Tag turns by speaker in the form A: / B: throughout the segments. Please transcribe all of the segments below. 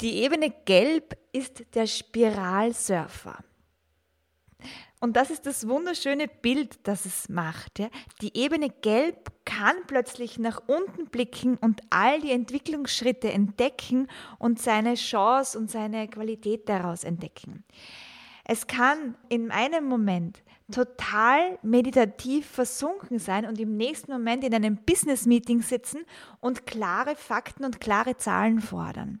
A: Die Ebene Gelb ist der Spiralsurfer. Und das ist das wunderschöne Bild, das es macht. Ja. Die Ebene Gelb kann plötzlich nach unten blicken und all die Entwicklungsschritte entdecken und seine Chance und seine Qualität daraus entdecken. Es kann in einem Moment total meditativ versunken sein und im nächsten Moment in einem Business-Meeting sitzen und klare Fakten und klare Zahlen fordern.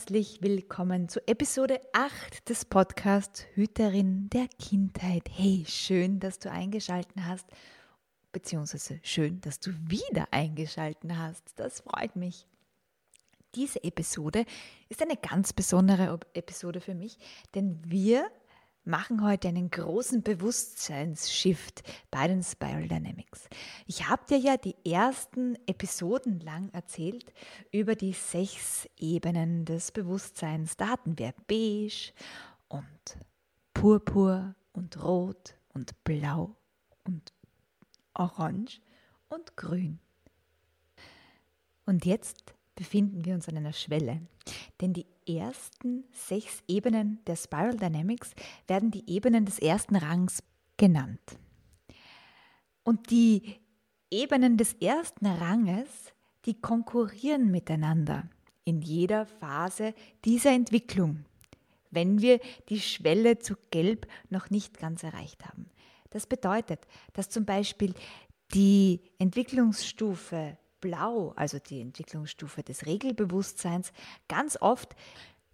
A: Herzlich willkommen zu Episode 8 des Podcasts Hüterin der Kindheit. Hey, schön, dass du eingeschalten hast, beziehungsweise schön, dass du wieder eingeschalten hast. Das freut mich. Diese Episode ist eine ganz besondere Episode für mich, denn wir machen heute einen großen Bewusstseinsshift bei den Spiral Dynamics. Ich habe dir ja die ersten Episoden lang erzählt über die sechs Ebenen des Bewusstseins. Da hatten wir beige und purpur und rot und blau und orange und grün. Und jetzt befinden wir uns an einer Schwelle, denn die ersten sechs Ebenen der Spiral Dynamics werden die Ebenen des ersten Rangs genannt. Und die Ebenen des ersten Ranges, die konkurrieren miteinander in jeder Phase dieser Entwicklung, wenn wir die Schwelle zu Gelb noch nicht ganz erreicht haben. Das bedeutet, dass zum Beispiel die Entwicklungsstufe Blau, also die Entwicklungsstufe des Regelbewusstseins, ganz oft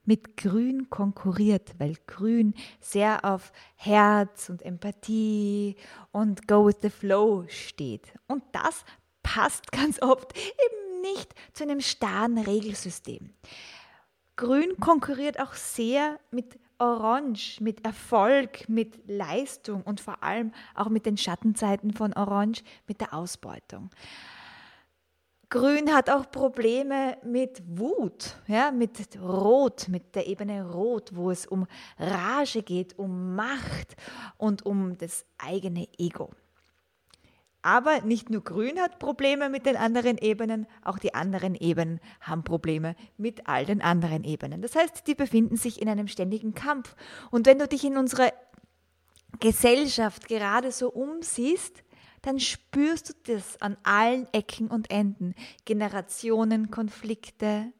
A: mit Grün konkurriert, weil Grün sehr auf Herz und Empathie und Go with the Flow steht. Und das passt ganz oft eben nicht zu einem starren Regelsystem. Grün konkurriert auch sehr mit Orange, mit Erfolg, mit Leistung und vor allem auch mit den Schattenzeiten von Orange, mit der Ausbeutung. Grün hat auch Probleme mit Wut, ja, mit Rot, mit der Ebene Rot, wo es um Rage geht, um Macht und um das eigene Ego. Aber nicht nur Grün hat Probleme mit den anderen Ebenen, auch die anderen Ebenen haben Probleme mit all den anderen Ebenen. Das heißt, die befinden sich in einem ständigen Kampf. Und wenn du dich in unserer Gesellschaft gerade so umsiehst, dann spürst du das an allen Ecken und Enden. Generationenkonflikte,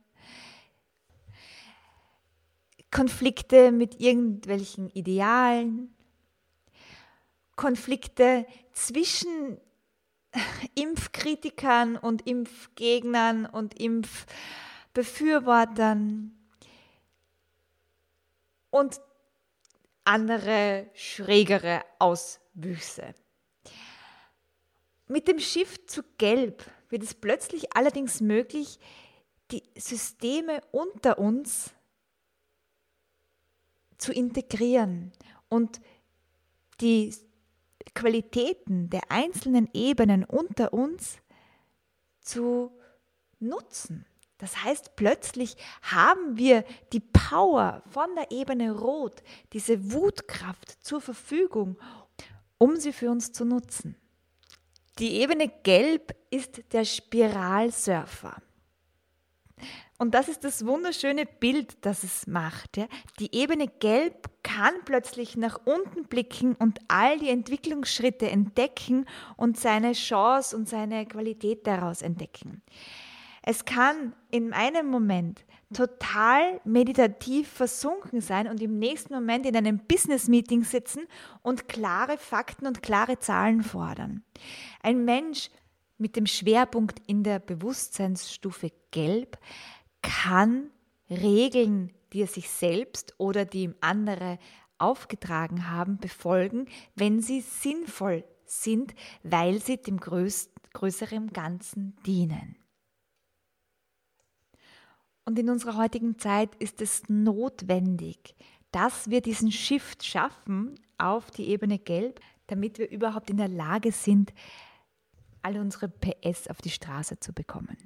A: Konflikte mit irgendwelchen Idealen, Konflikte zwischen Impfkritikern und Impfgegnern und Impfbefürwortern und andere schrägere Auswüchse. Mit dem Shift zu Gelb wird es plötzlich allerdings möglich, die Systeme unter uns zu integrieren und die Qualitäten der einzelnen Ebenen unter uns zu nutzen. Das heißt, plötzlich haben wir die Power von der Ebene Rot, diese Wutkraft zur Verfügung, um sie für uns zu nutzen. Die Ebene Gelb ist der Spiralsurfer. Und das ist das wunderschöne Bild, das es macht. Ja. Die Ebene Gelb kann plötzlich nach unten blicken und all die Entwicklungsschritte entdecken und seine Chance und seine Qualität daraus entdecken. Es kann in einem Moment total meditativ versunken sein und im nächsten Moment in einem Business-Meeting sitzen und klare Fakten und klare Zahlen fordern. Ein Mensch, mit dem Schwerpunkt in der Bewusstseinsstufe Gelb kann Regeln, die er sich selbst oder die ihm andere aufgetragen haben, befolgen, wenn sie sinnvoll sind, weil sie dem größeren Ganzen dienen. Und in unserer heutigen Zeit ist es notwendig, dass wir diesen Shift schaffen auf die Ebene Gelb, damit wir überhaupt in der Lage sind, alle unsere PS auf die Straße zu bekommen.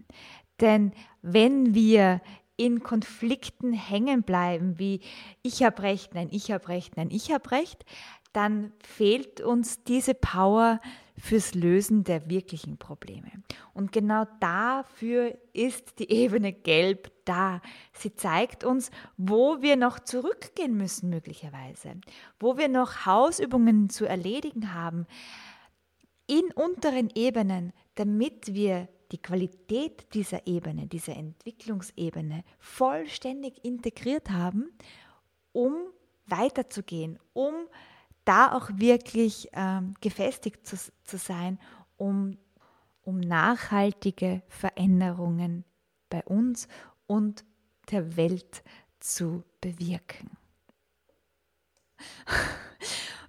A: Denn wenn wir in Konflikten hängen bleiben, wie ich habe recht, nein, ich habe recht, nein, ich habe recht, dann fehlt uns diese Power fürs Lösen der wirklichen Probleme. Und genau dafür ist die Ebene Gelb da. Sie zeigt uns, wo wir noch zurückgehen müssen möglicherweise, wo wir noch Hausübungen zu erledigen haben in unteren Ebenen, damit wir die Qualität dieser Ebene, dieser Entwicklungsebene vollständig integriert haben, um weiterzugehen, um da auch wirklich ähm, gefestigt zu, zu sein, um, um nachhaltige Veränderungen bei uns und der Welt zu bewirken.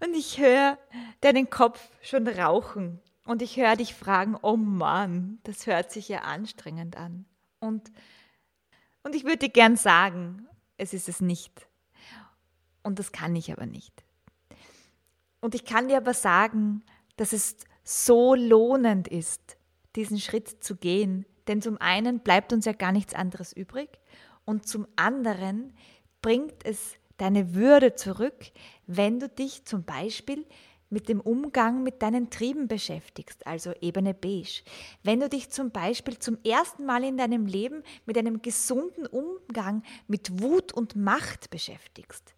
A: Und ich höre deinen Kopf schon rauchen und ich höre dich fragen, oh Mann, das hört sich ja anstrengend an. Und, und ich würde dir gern sagen, es ist es nicht. Und das kann ich aber nicht. Und ich kann dir aber sagen, dass es so lohnend ist, diesen Schritt zu gehen. Denn zum einen bleibt uns ja gar nichts anderes übrig und zum anderen bringt es deine Würde zurück, wenn du dich zum Beispiel mit dem Umgang mit deinen Trieben beschäftigst, also Ebene Beige. Wenn du dich zum Beispiel zum ersten Mal in deinem Leben mit einem gesunden Umgang mit Wut und Macht beschäftigst.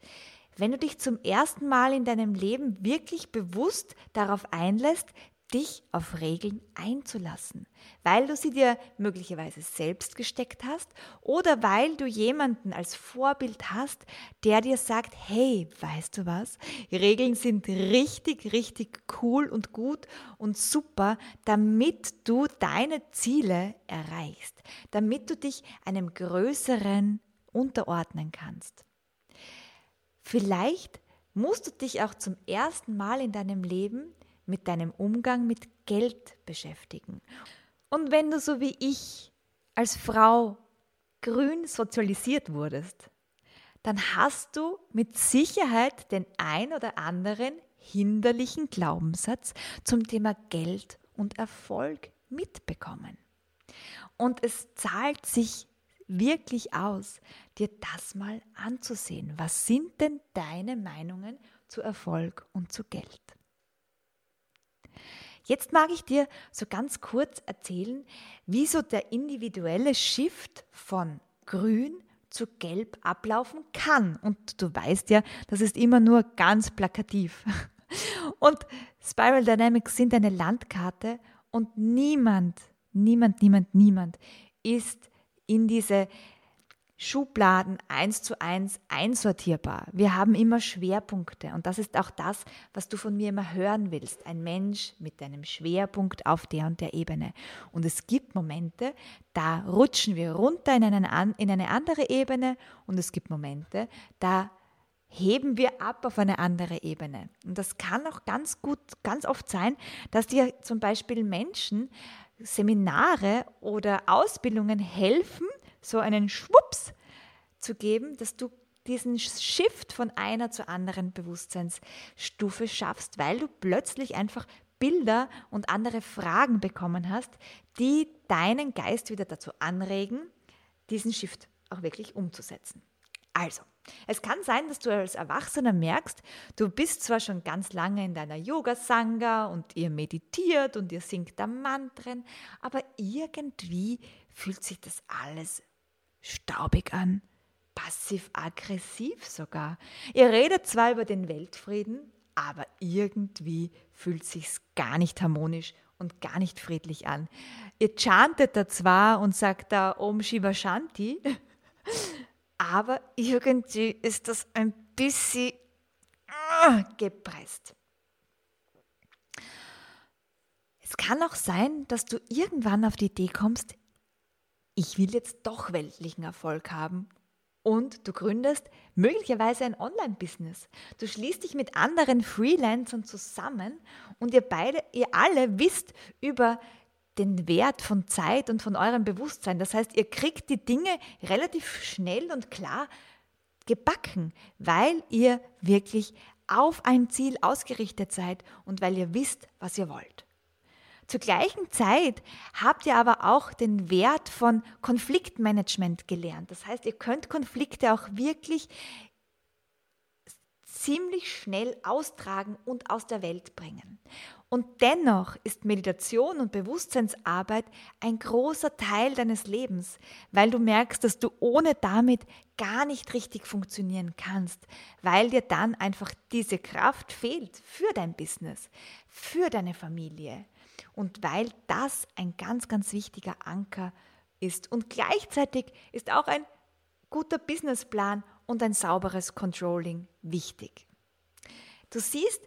A: Wenn du dich zum ersten Mal in deinem Leben wirklich bewusst darauf einlässt, dich auf Regeln einzulassen, weil du sie dir möglicherweise selbst gesteckt hast oder weil du jemanden als Vorbild hast, der dir sagt, hey, weißt du was, Regeln sind richtig, richtig cool und gut und super, damit du deine Ziele erreichst, damit du dich einem größeren unterordnen kannst. Vielleicht musst du dich auch zum ersten Mal in deinem Leben mit deinem Umgang mit Geld beschäftigen. Und wenn du so wie ich als Frau grün sozialisiert wurdest, dann hast du mit Sicherheit den ein oder anderen hinderlichen Glaubenssatz zum Thema Geld und Erfolg mitbekommen. Und es zahlt sich wirklich aus, dir das mal anzusehen. Was sind denn deine Meinungen zu Erfolg und zu Geld? Jetzt mag ich dir so ganz kurz erzählen, wie so der individuelle Shift von grün zu gelb ablaufen kann. Und du weißt ja, das ist immer nur ganz plakativ. Und Spiral Dynamics sind eine Landkarte und niemand, niemand, niemand, niemand ist in diese Schubladen eins zu eins einsortierbar. Wir haben immer Schwerpunkte und das ist auch das, was du von mir immer hören willst. Ein Mensch mit einem Schwerpunkt auf der und der Ebene. Und es gibt Momente, da rutschen wir runter in eine, in eine andere Ebene und es gibt Momente, da heben wir ab auf eine andere Ebene. Und das kann auch ganz gut, ganz oft sein, dass dir zum Beispiel Menschen Seminare oder Ausbildungen helfen, so einen Schwups zu geben, dass du diesen Shift von einer zur anderen Bewusstseinsstufe schaffst, weil du plötzlich einfach Bilder und andere Fragen bekommen hast, die deinen Geist wieder dazu anregen, diesen Shift auch wirklich umzusetzen. Also, es kann sein, dass du als Erwachsener merkst, du bist zwar schon ganz lange in deiner Yoga-Sangha und ihr meditiert und ihr singt da Mantren, aber irgendwie fühlt sich das alles staubig an, passiv-aggressiv sogar. Ihr redet zwar über den Weltfrieden, aber irgendwie fühlt sich's gar nicht harmonisch und gar nicht friedlich an. Ihr chantet da zwar und sagt da Om Shiva Shanti, aber irgendwie ist das ein bisschen äh, gepresst. Es kann auch sein, dass du irgendwann auf die Idee kommst, ich will jetzt doch weltlichen Erfolg haben. Und du gründest möglicherweise ein Online-Business. Du schließt dich mit anderen Freelancern zusammen und ihr beide, ihr alle wisst über den Wert von Zeit und von eurem Bewusstsein. Das heißt, ihr kriegt die Dinge relativ schnell und klar gebacken, weil ihr wirklich auf ein Ziel ausgerichtet seid und weil ihr wisst, was ihr wollt. Zur gleichen Zeit habt ihr aber auch den Wert von Konfliktmanagement gelernt. Das heißt, ihr könnt Konflikte auch wirklich ziemlich schnell austragen und aus der Welt bringen. Und dennoch ist Meditation und Bewusstseinsarbeit ein großer Teil deines Lebens, weil du merkst, dass du ohne damit gar nicht richtig funktionieren kannst, weil dir dann einfach diese Kraft fehlt für dein Business, für deine Familie und weil das ein ganz, ganz wichtiger Anker ist. Und gleichzeitig ist auch ein guter Businessplan und ein sauberes Controlling wichtig. Du siehst,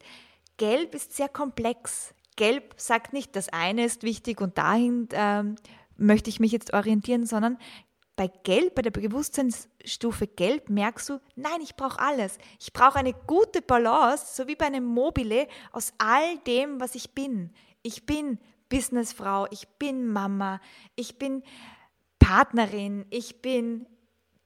A: Gelb ist sehr komplex. Gelb sagt nicht, das eine ist wichtig und dahin ähm, möchte ich mich jetzt orientieren, sondern bei Gelb, bei der Bewusstseinsstufe Gelb merkst du, nein, ich brauche alles. Ich brauche eine gute Balance, so wie bei einem Mobile, aus all dem, was ich bin. Ich bin Businessfrau, ich bin Mama, ich bin Partnerin, ich bin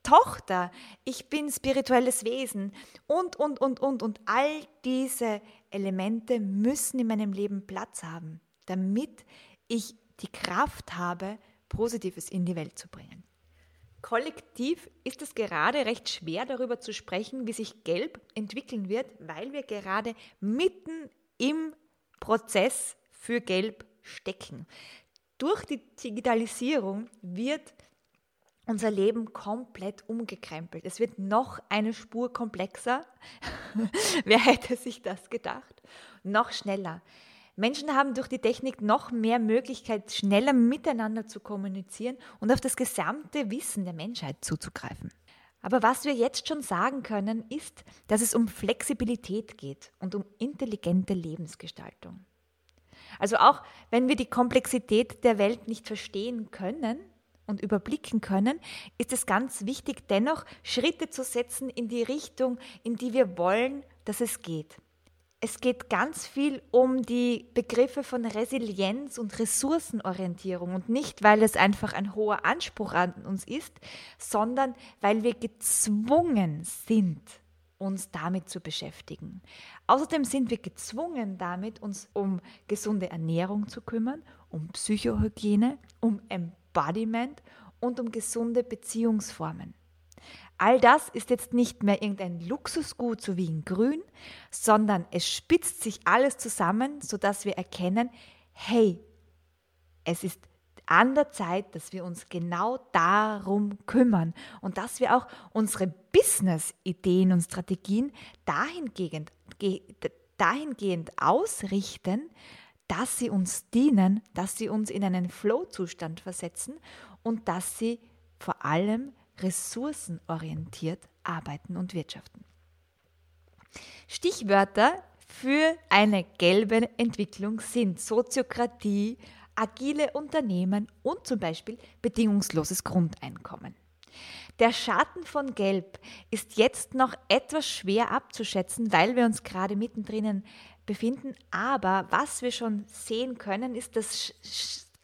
A: Tochter, ich bin spirituelles Wesen und, und, und, und. Und all diese Elemente müssen in meinem Leben Platz haben, damit ich die Kraft habe, Positives in die Welt zu bringen. Kollektiv ist es gerade recht schwer darüber zu sprechen, wie sich Gelb entwickeln wird, weil wir gerade mitten im Prozess für Gelb stecken. Durch die Digitalisierung wird unser Leben komplett umgekrempelt. Es wird noch eine Spur komplexer. Wer hätte sich das gedacht? Noch schneller. Menschen haben durch die Technik noch mehr Möglichkeit, schneller miteinander zu kommunizieren und auf das gesamte Wissen der Menschheit zuzugreifen. Aber was wir jetzt schon sagen können, ist, dass es um Flexibilität geht und um intelligente Lebensgestaltung. Also auch wenn wir die Komplexität der Welt nicht verstehen können, und überblicken können, ist es ganz wichtig, dennoch Schritte zu setzen in die Richtung, in die wir wollen, dass es geht. Es geht ganz viel um die Begriffe von Resilienz und Ressourcenorientierung und nicht, weil es einfach ein hoher Anspruch an uns ist, sondern weil wir gezwungen sind, uns damit zu beschäftigen. Außerdem sind wir gezwungen damit, uns um gesunde Ernährung zu kümmern, um Psychohygiene, um Embodiment und um gesunde Beziehungsformen. All das ist jetzt nicht mehr irgendein Luxusgut, so wie in Grün, sondern es spitzt sich alles zusammen, sodass wir erkennen, hey, es ist an der Zeit, dass wir uns genau darum kümmern und dass wir auch unsere Business-Ideen und Strategien dahingehend, dahingehend ausrichten, dass sie uns dienen, dass sie uns in einen Flow-Zustand versetzen und dass sie vor allem ressourcenorientiert arbeiten und wirtschaften. Stichwörter für eine gelbe Entwicklung sind Soziokratie, agile Unternehmen und zum Beispiel bedingungsloses Grundeinkommen. Der Schatten von Gelb ist jetzt noch etwas schwer abzuschätzen, weil wir uns gerade mittendrin befinden. Aber was wir schon sehen können, ist, dass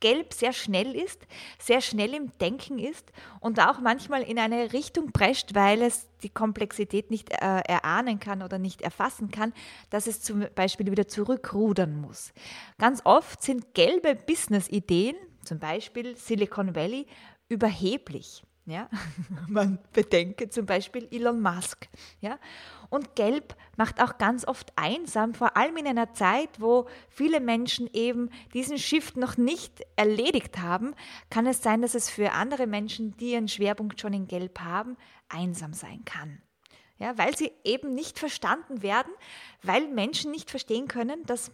A: Gelb sehr schnell ist, sehr schnell im Denken ist und auch manchmal in eine Richtung prescht, weil es die Komplexität nicht äh, erahnen kann oder nicht erfassen kann, dass es zum Beispiel wieder zurückrudern muss. Ganz oft sind gelbe Business-Ideen, zum Beispiel Silicon Valley, überheblich. Ja? Man bedenke zum Beispiel Elon Musk. Ja? Und Gelb macht auch ganz oft einsam, vor allem in einer Zeit, wo viele Menschen eben diesen Shift noch nicht erledigt haben, kann es sein, dass es für andere Menschen, die ihren Schwerpunkt schon in Gelb haben, einsam sein kann. Ja, weil sie eben nicht verstanden werden, weil Menschen nicht verstehen können, dass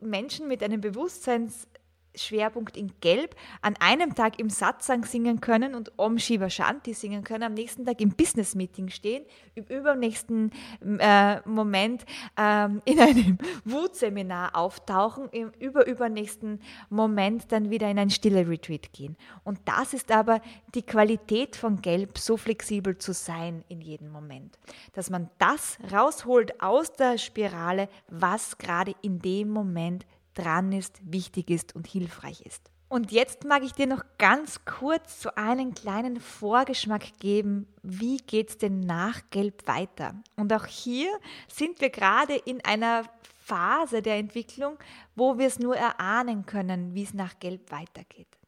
A: Menschen mit einem Bewusstseins Schwerpunkt in Gelb, an einem Tag im Satsang singen können und Om Shiva Shanti singen können, am nächsten Tag im Business Meeting stehen, im übernächsten äh, Moment ähm, in einem Wutseminar auftauchen, im überübernächsten Moment dann wieder in ein stille Retreat gehen. Und das ist aber die Qualität von Gelb, so flexibel zu sein in jedem Moment. Dass man das rausholt aus der Spirale, was gerade in dem Moment dran ist, wichtig ist und hilfreich ist. Und jetzt mag ich dir noch ganz kurz so einen kleinen Vorgeschmack geben, wie geht es denn nach Gelb weiter? Und auch hier sind wir gerade in einer Phase der Entwicklung, wo wir es nur erahnen können, wie es nach Gelb weitergeht.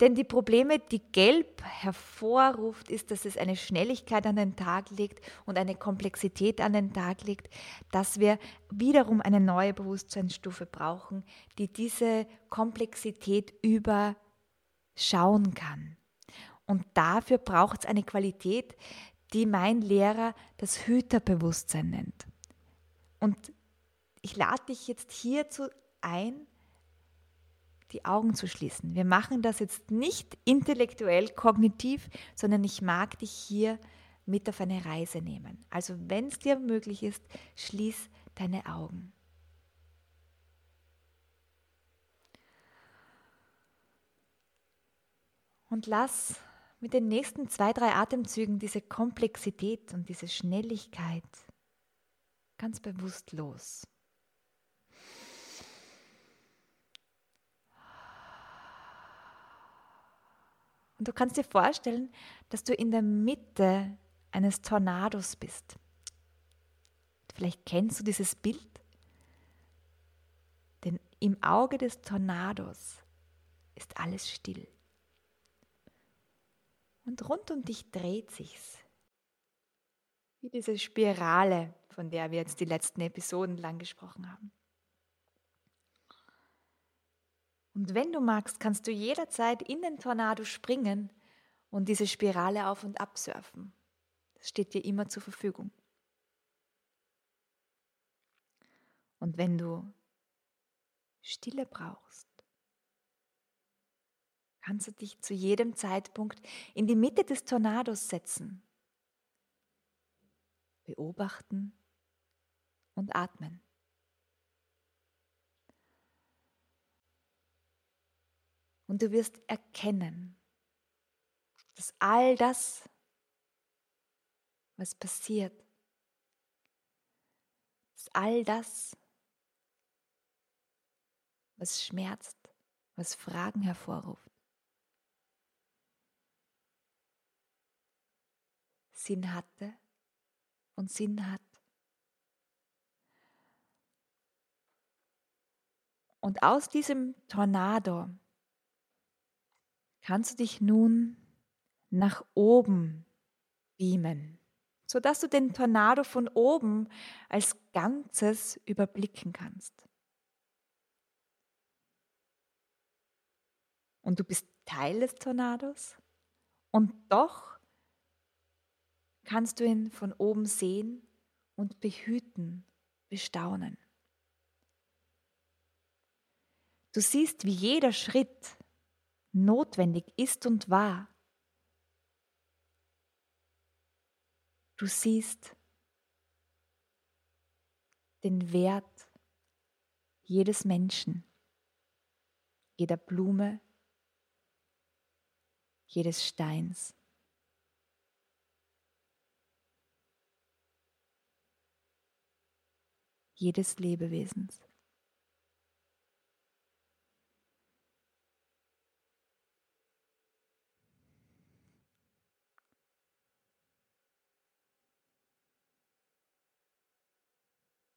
A: Denn die Probleme, die Gelb hervorruft, ist, dass es eine Schnelligkeit an den Tag legt und eine Komplexität an den Tag legt, dass wir wiederum eine neue Bewusstseinsstufe brauchen, die diese Komplexität überschauen kann. Und dafür braucht es eine Qualität, die mein Lehrer das Hüterbewusstsein nennt. Und ich lade dich jetzt hierzu ein, die Augen zu schließen. Wir machen das jetzt nicht intellektuell, kognitiv, sondern ich mag dich hier mit auf eine Reise nehmen. Also wenn es dir möglich ist, schließ deine Augen. Und lass mit den nächsten zwei, drei Atemzügen diese Komplexität und diese Schnelligkeit ganz bewusst los. Und du kannst dir vorstellen, dass du in der Mitte eines Tornados bist. Vielleicht kennst du dieses Bild. Denn im Auge des Tornados ist alles still. Und rund um dich dreht sich's. Wie diese Spirale, von der wir jetzt die letzten Episoden lang gesprochen haben. Und wenn du magst, kannst du jederzeit in den Tornado springen und diese Spirale auf und ab surfen. Das steht dir immer zur Verfügung. Und wenn du Stille brauchst, kannst du dich zu jedem Zeitpunkt in die Mitte des Tornados setzen, beobachten und atmen. Und du wirst erkennen, dass all das, was passiert, dass all das, was schmerzt, was Fragen hervorruft, Sinn hatte und Sinn hat. Und aus diesem Tornado kannst du dich nun nach oben beamen, sodass du den Tornado von oben als Ganzes überblicken kannst. Und du bist Teil des Tornados und doch kannst du ihn von oben sehen und behüten, bestaunen. Du siehst, wie jeder Schritt notwendig ist und war. Du siehst den Wert jedes Menschen, jeder Blume, jedes Steins. jedes Lebewesens.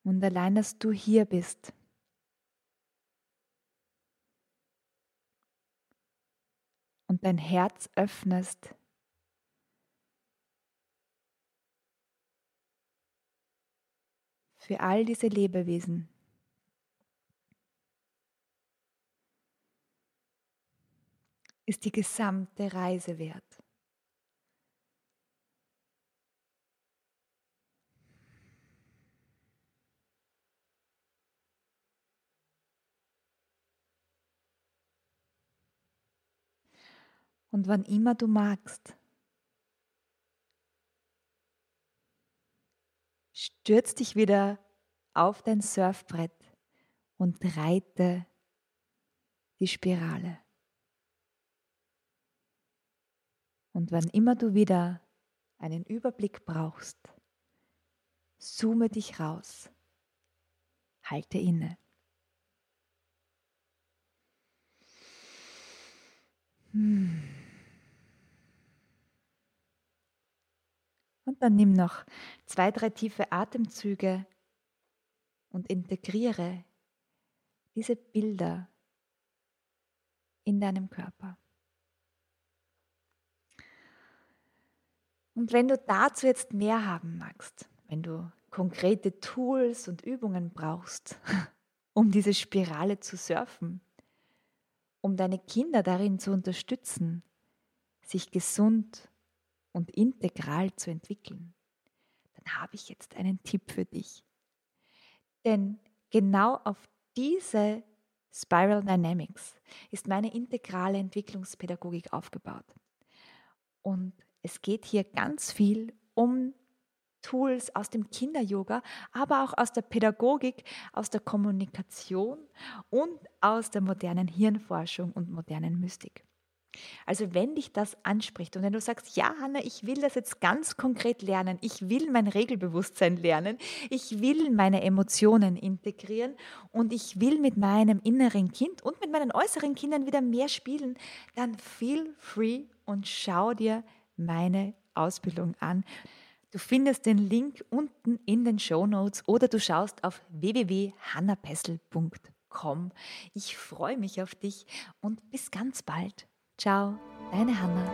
A: Und allein, dass du hier bist, und dein Herz öffnest, für all diese Lebewesen. Ist die gesamte Reise wert. Und wann immer du magst, stürz dich wieder auf dein Surfbrett und reite die Spirale. Und wann immer du wieder einen Überblick brauchst, zoome dich raus, halte inne. Hm. Und dann nimm noch zwei, drei tiefe Atemzüge und integriere diese Bilder in deinem Körper. Und wenn du dazu jetzt mehr haben magst, wenn du konkrete Tools und Übungen brauchst, um diese Spirale zu surfen, um deine Kinder darin zu unterstützen, sich gesund und integral zu entwickeln, dann habe ich jetzt einen Tipp für dich. Denn genau auf diese Spiral Dynamics ist meine integrale Entwicklungspädagogik aufgebaut. Und es geht hier ganz viel um Tools aus dem Kinder-Yoga, aber auch aus der Pädagogik, aus der Kommunikation und aus der modernen Hirnforschung und modernen Mystik. Also wenn dich das anspricht und wenn du sagst, ja, Hanna, ich will das jetzt ganz konkret lernen, ich will mein Regelbewusstsein lernen, ich will meine Emotionen integrieren und ich will mit meinem inneren Kind und mit meinen äußeren Kindern wieder mehr spielen, dann feel free und schau dir meine Ausbildung an. Du findest den Link unten in den Show Notes oder du schaust auf www.hannapessel.com. Ich freue mich auf dich und bis ganz bald. Ciao, deine Hanna.